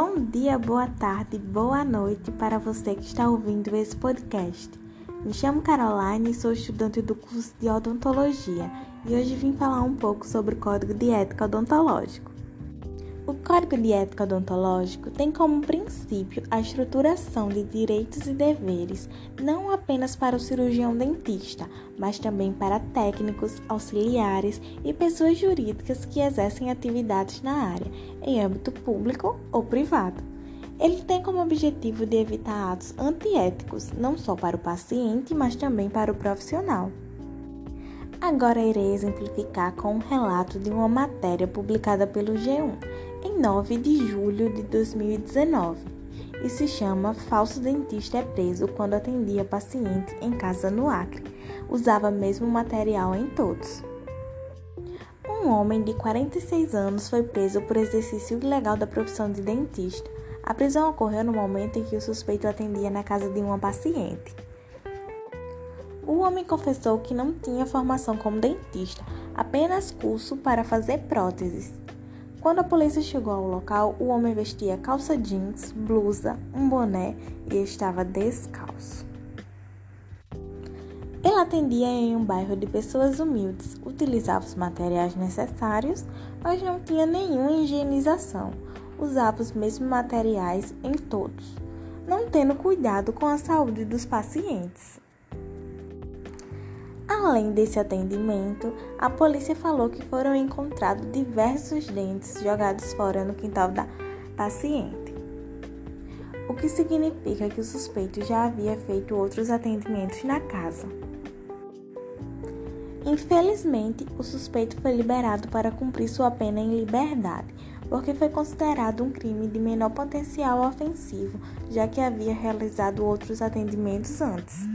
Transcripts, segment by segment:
Bom dia, boa tarde, boa noite para você que está ouvindo esse podcast. Me chamo Caroline e sou estudante do curso de odontologia e hoje vim falar um pouco sobre o Código de Ética Odontológico. O Código de Ética Odontológico tem como princípio a estruturação de direitos e deveres, não apenas para o cirurgião dentista, mas também para técnicos, auxiliares e pessoas jurídicas que exercem atividades na área, em âmbito público ou privado. Ele tem como objetivo de evitar atos antiéticos, não só para o paciente, mas também para o profissional. Agora irei exemplificar com um relato de uma matéria publicada pelo G1 em 9 de julho de 2019 e se chama Falso Dentista é Preso quando atendia paciente em casa no Acre. Usava mesmo material em todos. Um homem de 46 anos foi preso por exercício ilegal da profissão de dentista. A prisão ocorreu no momento em que o suspeito atendia na casa de uma paciente. O homem confessou que não tinha formação como dentista, apenas curso para fazer próteses. Quando a polícia chegou ao local, o homem vestia calça jeans, blusa, um boné e estava descalço. Ele atendia em um bairro de pessoas humildes, utilizava os materiais necessários, mas não tinha nenhuma higienização. Usava os mesmos materiais em todos, não tendo cuidado com a saúde dos pacientes. Além desse atendimento, a polícia falou que foram encontrados diversos dentes jogados fora no quintal da paciente, o que significa que o suspeito já havia feito outros atendimentos na casa. Infelizmente, o suspeito foi liberado para cumprir sua pena em liberdade, porque foi considerado um crime de menor potencial ofensivo, já que havia realizado outros atendimentos antes.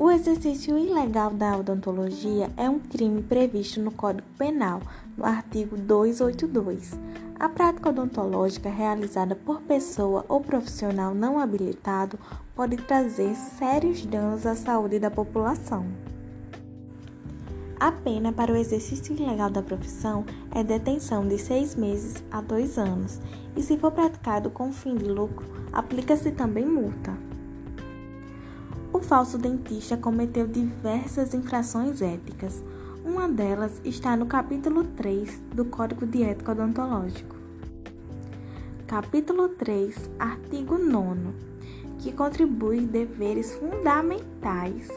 O exercício ilegal da odontologia é um crime previsto no Código Penal, no artigo 282. A prática odontológica realizada por pessoa ou profissional não habilitado pode trazer sérios danos à saúde da população. A pena para o exercício ilegal da profissão é detenção de seis meses a dois anos, e se for praticado com fim de lucro, aplica-se também multa. O falso dentista cometeu diversas infrações éticas. Uma delas está no capítulo 3 do Código de Ética Odontológico. Capítulo 3, artigo 9, que contribui deveres fundamentais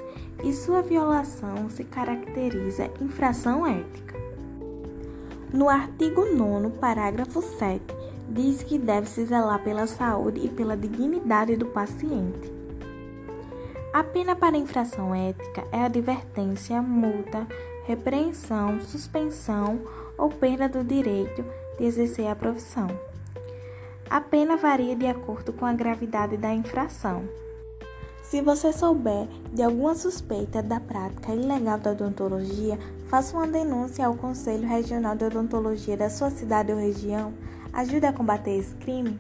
e sua violação se caracteriza infração ética. No artigo 9, parágrafo 7, diz que deve-se zelar pela saúde e pela dignidade do paciente a pena para infração ética é advertência, multa, repreensão, suspensão ou perda do direito de exercer a profissão. A pena varia de acordo com a gravidade da infração. Se você souber de alguma suspeita da prática ilegal da odontologia, faça uma denúncia ao Conselho Regional de Odontologia da sua cidade ou região. Ajude a combater esse crime.